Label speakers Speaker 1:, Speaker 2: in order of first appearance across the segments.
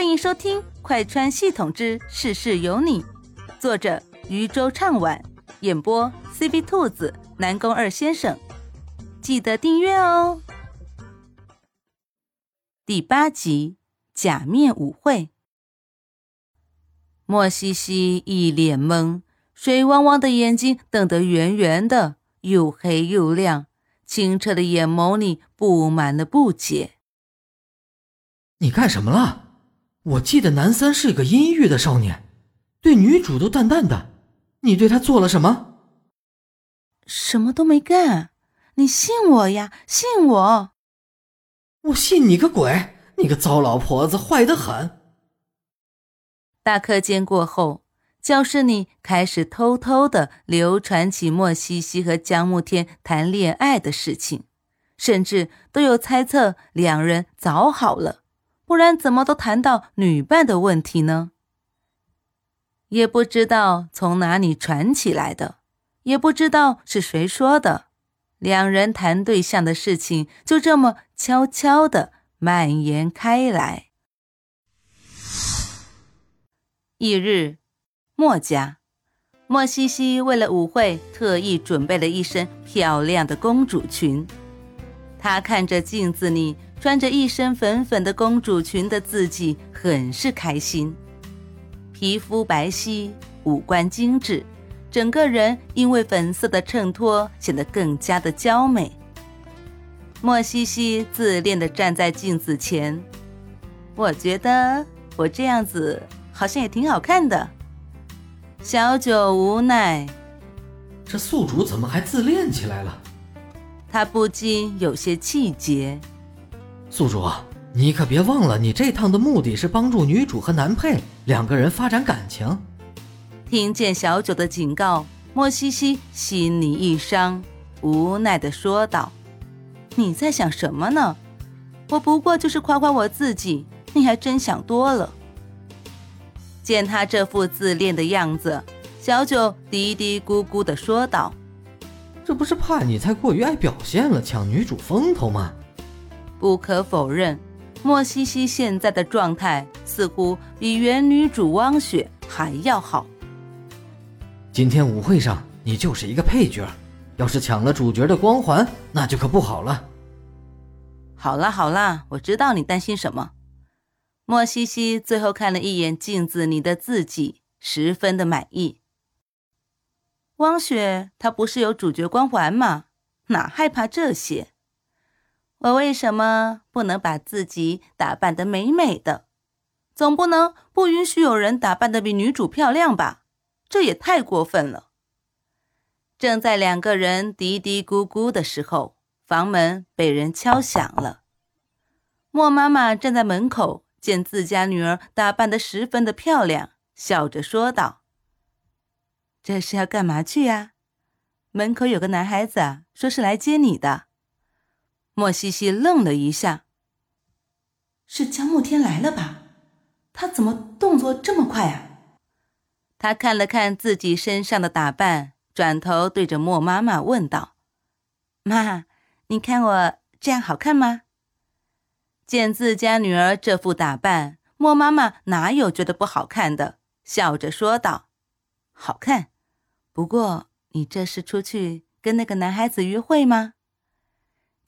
Speaker 1: 欢迎收听《快穿系统之事事有你》，作者渔舟唱晚，演播 C B 兔子、南宫二先生。记得订阅哦。第八集假面舞会，莫西西一脸懵，水汪汪的眼睛瞪得圆圆的，又黑又亮，清澈的眼眸里布满了不解。
Speaker 2: 你干什么了？我记得南三是个阴郁的少年，对女主都淡淡的。你对他做了什么？
Speaker 1: 什么都没干。你信我呀，信我。
Speaker 2: 我信你个鬼！你个糟老婆子，坏得很。
Speaker 1: 大课间过后，教室里开始偷偷的流传起莫西西和江慕天谈恋爱的事情，甚至都有猜测两人早好了。不然怎么都谈到女伴的问题呢？也不知道从哪里传起来的，也不知道是谁说的，两人谈对象的事情就这么悄悄的蔓延开来。翌日，莫家，莫西西为了舞会特意准备了一身漂亮的公主裙，她看着镜子里。穿着一身粉粉的公主裙的自己很是开心，皮肤白皙，五官精致，整个人因为粉色的衬托显得更加的娇美。莫西西自恋的站在镜子前，我觉得我这样子好像也挺好看的。小九无奈，
Speaker 2: 这宿主怎么还自恋起来了？
Speaker 1: 他不禁有些气结。
Speaker 2: 宿主，你可别忘了，你这趟的目的是帮助女主和男配两个人发展感情。
Speaker 1: 听见小九的警告，莫西西心里一伤，无奈的说道：“你在想什么呢？我不过就是夸夸我自己，你还真想多了。”见他这副自恋的样子，小九嘀嘀咕咕的说道：“
Speaker 2: 这不是怕你太过于爱表现了，抢女主风头吗？”
Speaker 1: 不可否认，莫西西现在的状态似乎比原女主汪雪还要好。
Speaker 2: 今天舞会上你就是一个配角，要是抢了主角的光环，那就可不好了。
Speaker 1: 好啦好啦，我知道你担心什么。莫西西最后看了一眼镜子里的自己，十分的满意。汪雪她不是有主角光环吗？哪害怕这些？我为什么不能把自己打扮得美美的？总不能不允许有人打扮得比女主漂亮吧？这也太过分了。正在两个人嘀嘀咕咕的时候，房门被人敲响了。莫妈妈站在门口，见自家女儿打扮得十分的漂亮，笑着说道：“这是要干嘛去呀？门口有个男孩子说是来接你的。”莫西西愣了一下。是江慕天来了吧？他怎么动作这么快啊？他看了看自己身上的打扮，转头对着莫妈妈问道：“妈，你看我这样好看吗？”见自家女儿这副打扮，莫妈妈哪有觉得不好看的？笑着说道：“好看，不过你这是出去跟那个男孩子约会吗？”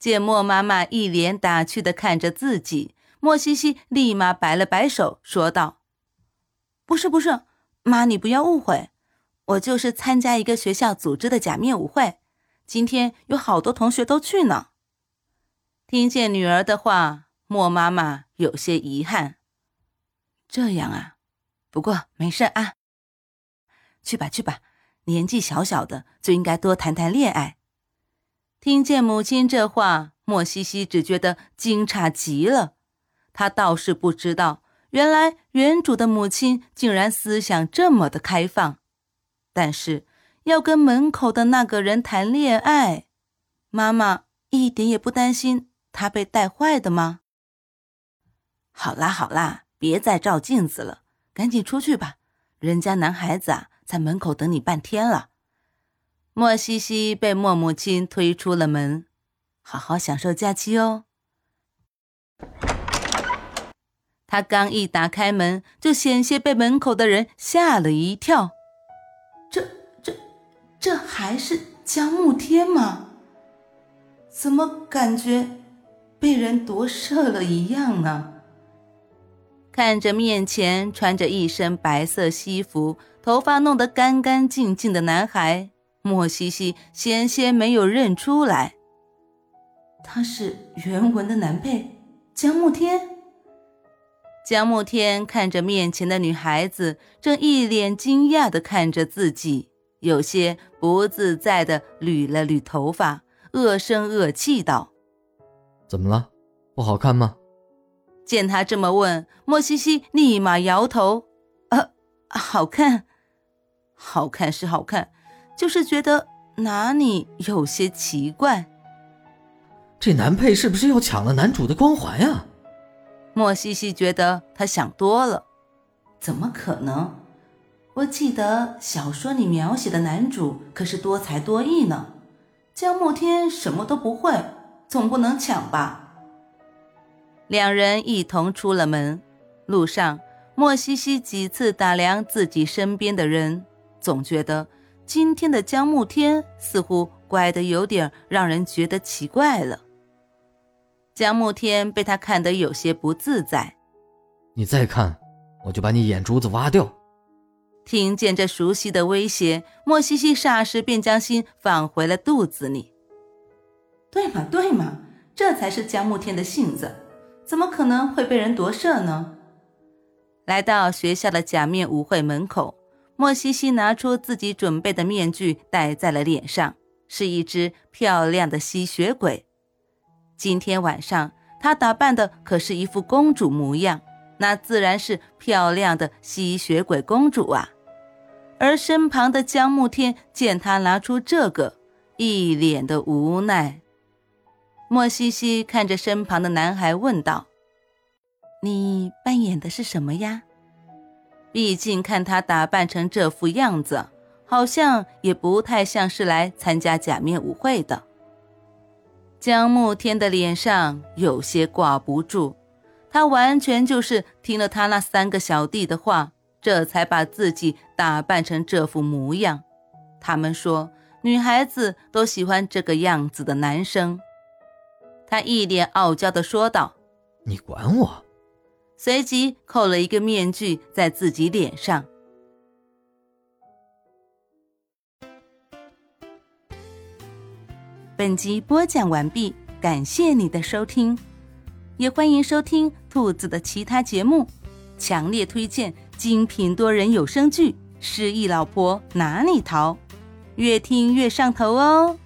Speaker 1: 见莫妈妈一脸打趣的看着自己，莫西西立马摆了摆手，说道：“不是不是，妈你不要误会，我就是参加一个学校组织的假面舞会，今天有好多同学都去呢。”听见女儿的话，莫妈妈有些遗憾：“这样啊，不过没事啊，去吧去吧，年纪小小的就应该多谈谈恋爱。”听见母亲这话，莫西西只觉得惊诧极了。他倒是不知道，原来原主的母亲竟然思想这么的开放。但是要跟门口的那个人谈恋爱，妈妈一点也不担心他被带坏的吗？好啦好啦，别再照镜子了，赶紧出去吧。人家男孩子啊，在门口等你半天了。莫西西被莫母亲推出了门，好好享受假期哦。他刚一打开门，就险些被门口的人吓了一跳。这、这、这还是江慕天吗？怎么感觉被人夺舍了一样呢？看着面前穿着一身白色西服、头发弄得干干净净的男孩，莫西西险些没有认出来。他是原文的男配江慕天。江慕天看着面前的女孩子，正一脸惊讶地看着自己，有些不自在地捋了捋头发，恶声恶气道：“
Speaker 2: 怎么了？不好看吗？”
Speaker 1: 见他这么问，莫西西立马摇头：“呃，好看，好看是好看，就是觉得哪里有些奇怪。
Speaker 2: 这男配是不是又抢了男主的光环呀？”
Speaker 1: 莫西西觉得他想多了，怎么可能？我记得小说里描写的男主可是多才多艺呢。江慕天什么都不会，总不能抢吧？两人一同出了门，路上莫西西几次打量自己身边的人，总觉得今天的江慕天似乎乖得有点让人觉得奇怪了。江慕天被他看得有些不自在，
Speaker 2: 你再看，我就把你眼珠子挖掉。
Speaker 1: 听见这熟悉的威胁，莫西西霎时便将心放回了肚子里。对嘛对嘛，这才是江慕天的性子，怎么可能会被人夺舍呢？来到学校的假面舞会门口，莫西西拿出自己准备的面具戴在了脸上，是一只漂亮的吸血鬼。今天晚上，她打扮的可是一副公主模样，那自然是漂亮的吸血鬼公主啊。而身旁的江慕天见她拿出这个，一脸的无奈。莫西西看着身旁的男孩问道：“你扮演的是什么呀？毕竟看他打扮成这副样子，好像也不太像是来参加假面舞会的。”江慕天的脸上有些挂不住，他完全就是听了他那三个小弟的话，这才把自己打扮成这副模样。他们说女孩子都喜欢这个样子的男生。他一脸傲娇地说道：“
Speaker 2: 你管我！”
Speaker 1: 随即扣了一个面具在自己脸上。本集播讲完毕，感谢你的收听，也欢迎收听兔子的其他节目，强烈推荐精品多人有声剧《失忆老婆哪里逃》，越听越上头哦。